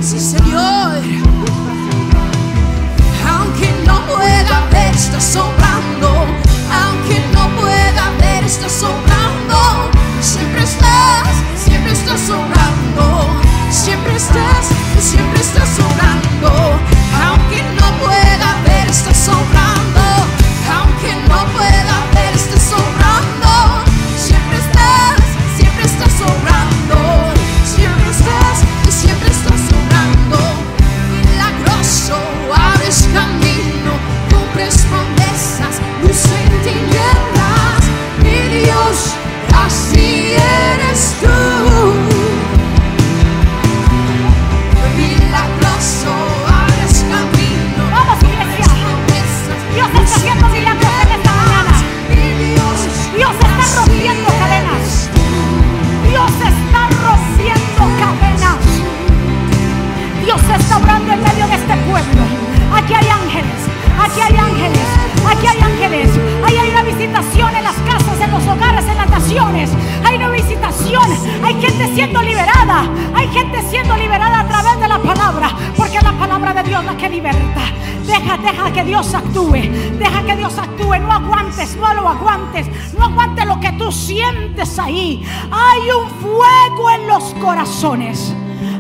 Sí, Señor. Aunque no pueda ver, está sobrando. Aunque no pueda ver, está sobrando sobrando. Siempre estás, aquí hay ángeles, aquí hay ángeles. Ahí hay una visitación en las casas, en los hogares, en las naciones. Hay una visitación. Hay gente siendo liberada. Hay gente siendo liberada a través de la palabra. Porque la palabra de Dios la que liberta. Deja, deja que Dios actúe. Deja que Dios actúe. No aguantes, no lo aguantes. No aguantes lo que tú sientes ahí. Hay un fuego en los corazones.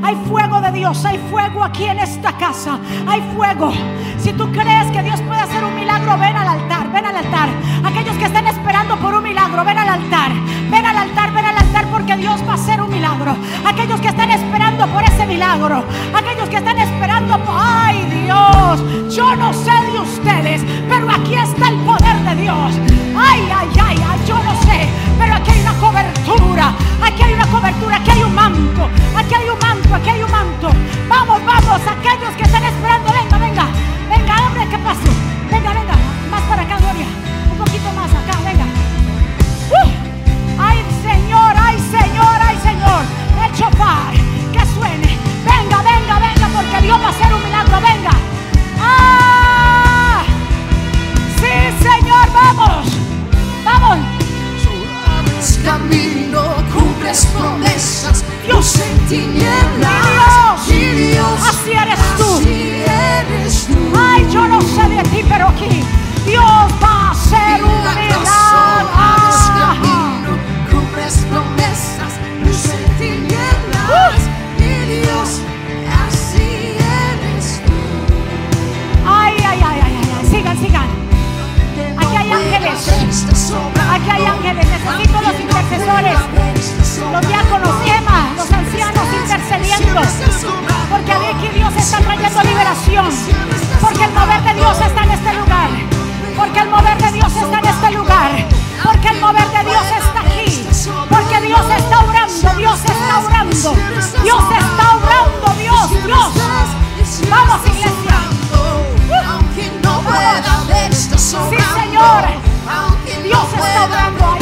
Hay fuego de Dios, hay fuego aquí en esta casa, hay fuego. Si tú crees que Dios puede hacer un milagro, ven al altar, ven al altar. Aquellos que estén esperando por un milagro, ven al altar, ven al altar, ven al altar porque Dios va a hacer un milagro. Aquellos que están esperando por ese milagro, aquellos que están esperando por, ay Dios, yo no sé de ustedes, pero aquí está el poder de Dios. Ay, ay, ay, ay, yo no sé, pero aquí hay una cobertura, aquí hay una cobertura, aquí hay un manto, aquí hay un manto, aquí hay un manto. Vamos, vamos, aquellos que están esperando, venga, venga, venga, hombre, que pase. Venga, venga, más para acá, Gloria, un poquito más acá, venga. ¡Uh! Ay, Señor, ay, Señor, ay, Señor, el chofar, que suene. Venga, venga, venga, porque Dios va a hacer un milagro, venga. ¡Ah! Sí, Señor, vamos, vamos. Abres camino, cumples promesas, Dios en tinieblas. Dios, así eres tú. Ay, yo no sé de ti, pero aquí Dios va a ser un milagro. Aquí hay ángeles, necesito los intercesores, los diáconos, Emma, los ancianos intercediendo. Porque aquí Dios está trayendo liberación. Porque el mover de Dios está en este lugar. Porque el mover de Dios está en este lugar. Porque el mover de Dios está aquí. Porque Dios está orando, Dios está orando. Dios está orando, Dios, Dios. Vamos, iglesia. Sí, Señor. Dios está obrando ahí.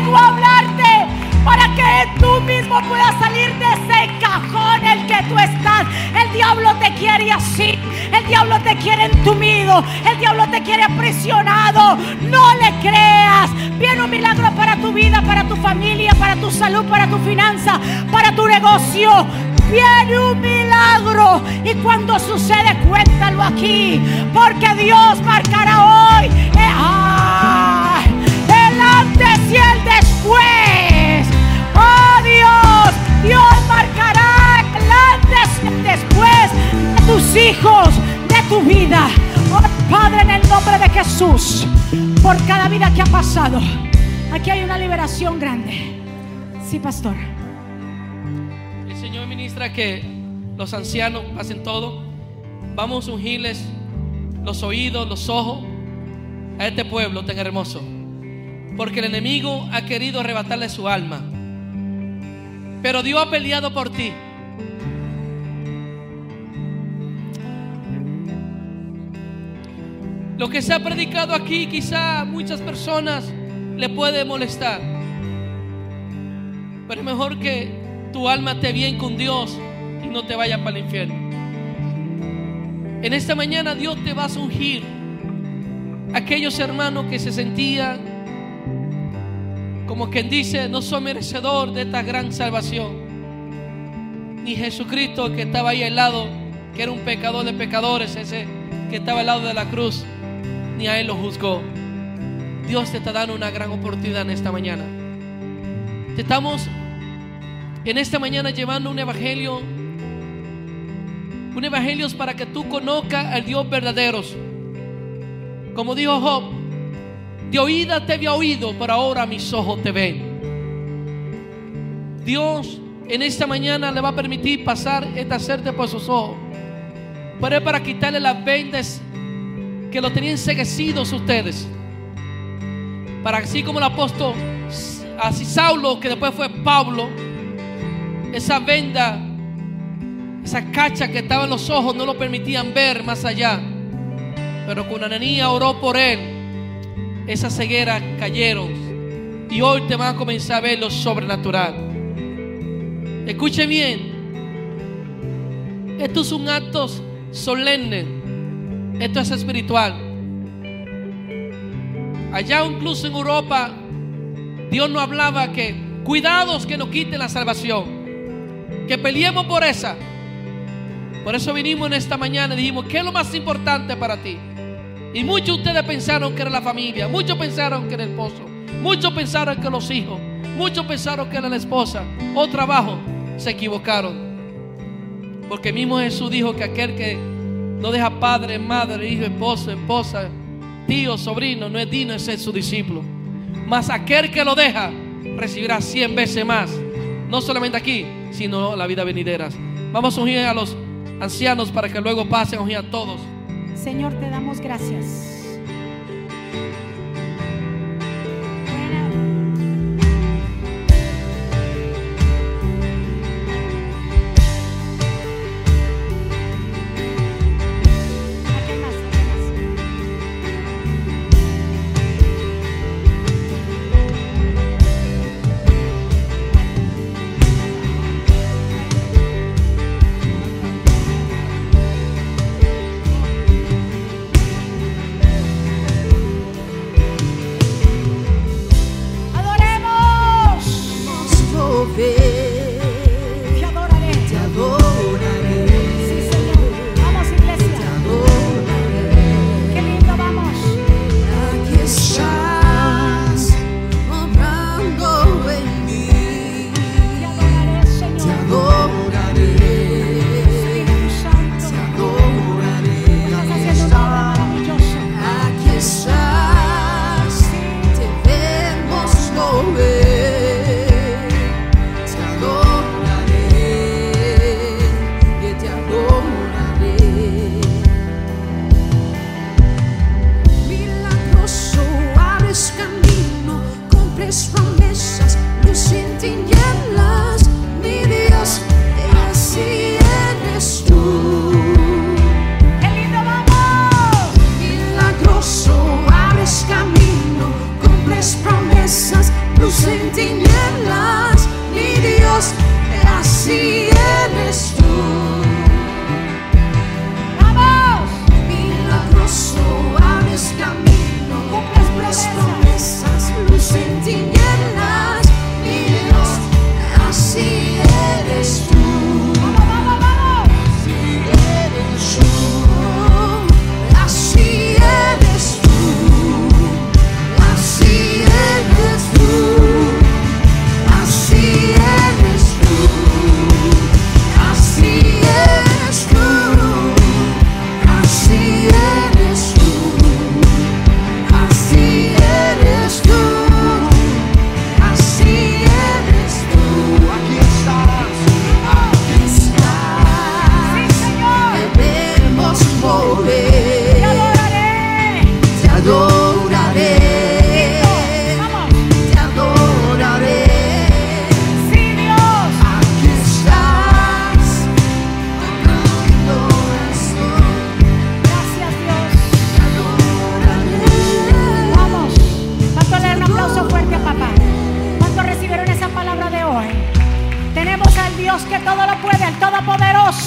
vengo a hablarte para que tú mismo puedas salir de ese cajón en el que tú estás. El diablo te quiere así, el diablo te quiere entumido, el diablo te quiere aprisionado. No le creas. Viene un milagro para tu vida, para tu familia, para tu salud, para tu finanza, para tu negocio. Viene un milagro y cuando sucede cuéntalo aquí, porque Dios marcará hoy. Eh, ah, antes y el después. Oh Dios, Dios marcará el antes y el después de tus hijos, de tu vida. Oh Padre, en el nombre de Jesús, por cada vida que ha pasado, aquí hay una liberación grande. Sí, pastor. El Señor ministra que los ancianos hacen todo. Vamos a ungirles los oídos, los ojos a este pueblo tan hermoso. Porque el enemigo ha querido arrebatarle su alma. Pero Dios ha peleado por ti. Lo que se ha predicado aquí quizá a muchas personas le puede molestar. Pero es mejor que tu alma esté bien con Dios y no te vaya para el infierno. En esta mañana Dios te va a ungir aquellos hermanos que se sentían como quien dice, no soy merecedor de esta gran salvación. Ni Jesucristo que estaba ahí al lado, que era un pecador de pecadores, ese que estaba al lado de la cruz, ni a él lo juzgó. Dios te está dando una gran oportunidad en esta mañana. Te estamos en esta mañana llevando un evangelio, un evangelio para que tú conozcas al Dios verdadero. Como dijo Job, de oída te había oído, pero ahora mis ojos te ven. Dios en esta mañana le va a permitir pasar esta suerte por sus ojos. Pero es para quitarle las vendas que lo tenían enseguecidos ustedes. Para así como el apóstol, así Saulo, que después fue Pablo, esa venda, esa cacha que estaba en los ojos no lo permitían ver más allá. Pero cuando Ananía oró por él, esas cegueras cayeron. Y hoy te van a comenzar a ver lo sobrenatural. Escuche bien. Esto es un acto solemne. Esto es espiritual. Allá incluso en Europa, Dios nos hablaba que cuidados que nos quiten la salvación. Que peleemos por esa. Por eso vinimos en esta mañana y dijimos, ¿qué es lo más importante para ti? Y muchos de ustedes pensaron que era la familia, muchos pensaron que era el esposo, muchos pensaron que los hijos, muchos pensaron que era la esposa o trabajo. Se equivocaron. Porque mismo Jesús dijo que aquel que no deja padre, madre, hijo, esposo, esposa, tío, sobrino, no es digno de ser su discípulo. Mas aquel que lo deja recibirá cien veces más. No solamente aquí, sino la vida venidera. Vamos a ungir a los ancianos para que luego pasen a ungir a todos. Señor, te damos gracias.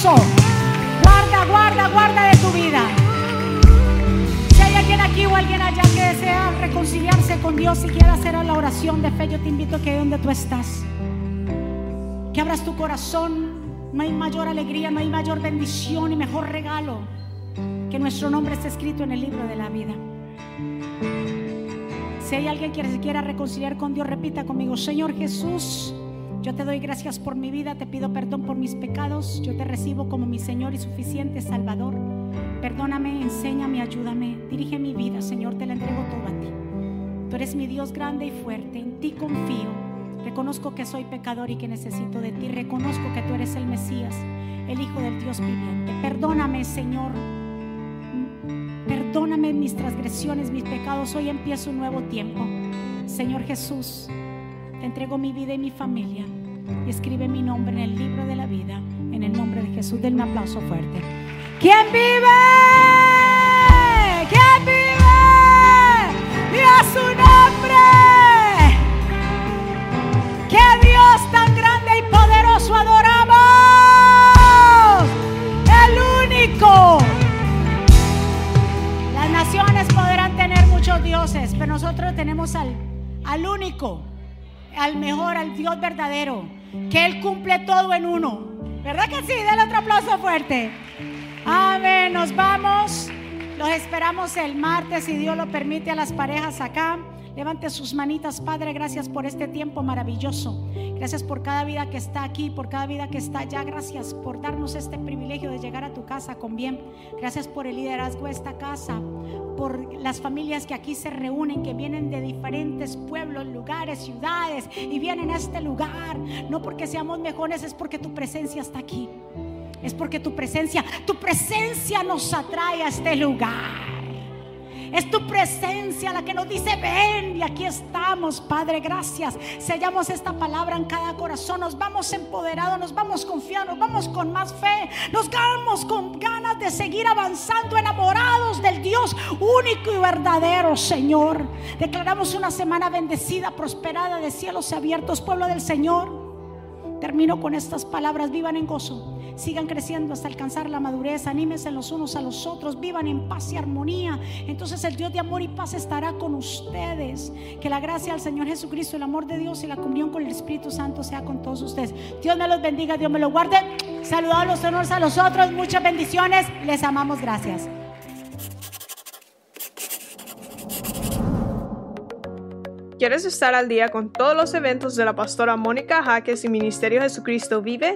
Guarda, guarda, guarda de tu vida. Si hay alguien aquí o alguien allá que desea reconciliarse con Dios y quiere hacer la oración de fe, yo te invito a que donde tú estás, que abras tu corazón. No hay mayor alegría, no hay mayor bendición y mejor regalo que nuestro nombre esté escrito en el libro de la vida. Si hay alguien que se quiera reconciliar con Dios, repita conmigo, Señor Jesús, yo te doy gracias por mi vida, te pido perdón por mis pecados, yo te recibo como mi Señor y suficiente Salvador. Perdóname, enséñame, ayúdame, dirige mi vida, Señor, te la entrego todo a ti. Tú eres mi Dios grande y fuerte, en ti confío. Reconozco que soy pecador y que necesito de ti. Reconozco que tú eres el Mesías, el Hijo del Dios viviente. Perdóname, Señor. Perdóname mis transgresiones, mis pecados. Hoy empiezo un nuevo tiempo. Señor Jesús, te entrego mi vida y mi familia. Y escribe mi nombre en el libro de la vida. En el nombre de Jesús, denme un aplauso fuerte. ¿Quién vive? ¿Quién vive? ¡Viva su nombre! ¡Qué Dios tan grande y poderoso adoramos! El único. Las naciones podrán tener muchos dioses, pero nosotros tenemos al, al único, al mejor, al Dios verdadero, que Él cumple todo en uno. ¿Verdad que sí? Denle otro aplauso fuerte. Amén. Nos vamos. Los esperamos el martes, si Dios lo permite, a las parejas acá. Levante sus manitas, Padre, gracias por este tiempo maravilloso. Gracias por cada vida que está aquí, por cada vida que está allá. Gracias por darnos este privilegio de llegar a tu casa con bien. Gracias por el liderazgo de esta casa, por las familias que aquí se reúnen, que vienen de diferentes pueblos, lugares, ciudades y vienen a este lugar. No porque seamos mejores, es porque tu presencia está aquí. Es porque tu presencia, tu presencia nos atrae a este lugar. Es tu presencia la que nos dice, ven y aquí estamos, Padre, gracias. Sellamos esta palabra en cada corazón, nos vamos empoderados, nos vamos confiando, nos vamos con más fe, nos vamos con ganas de seguir avanzando, enamorados del Dios único y verdadero, Señor. Declaramos una semana bendecida, prosperada, de cielos abiertos, pueblo del Señor. Termino con estas palabras, vivan en gozo, sigan creciendo hasta alcanzar la madurez, anímense los unos a los otros, vivan en paz y armonía. Entonces el Dios de amor y paz estará con ustedes. Que la gracia del Señor Jesucristo, el amor de Dios y la comunión con el Espíritu Santo sea con todos ustedes. Dios me los bendiga, Dios me los guarde. Saludos a los unos a los otros, muchas bendiciones, les amamos, gracias. ¿Quieres estar al día con todos los eventos de la pastora Mónica Jaques y Ministerio Jesucristo Vive?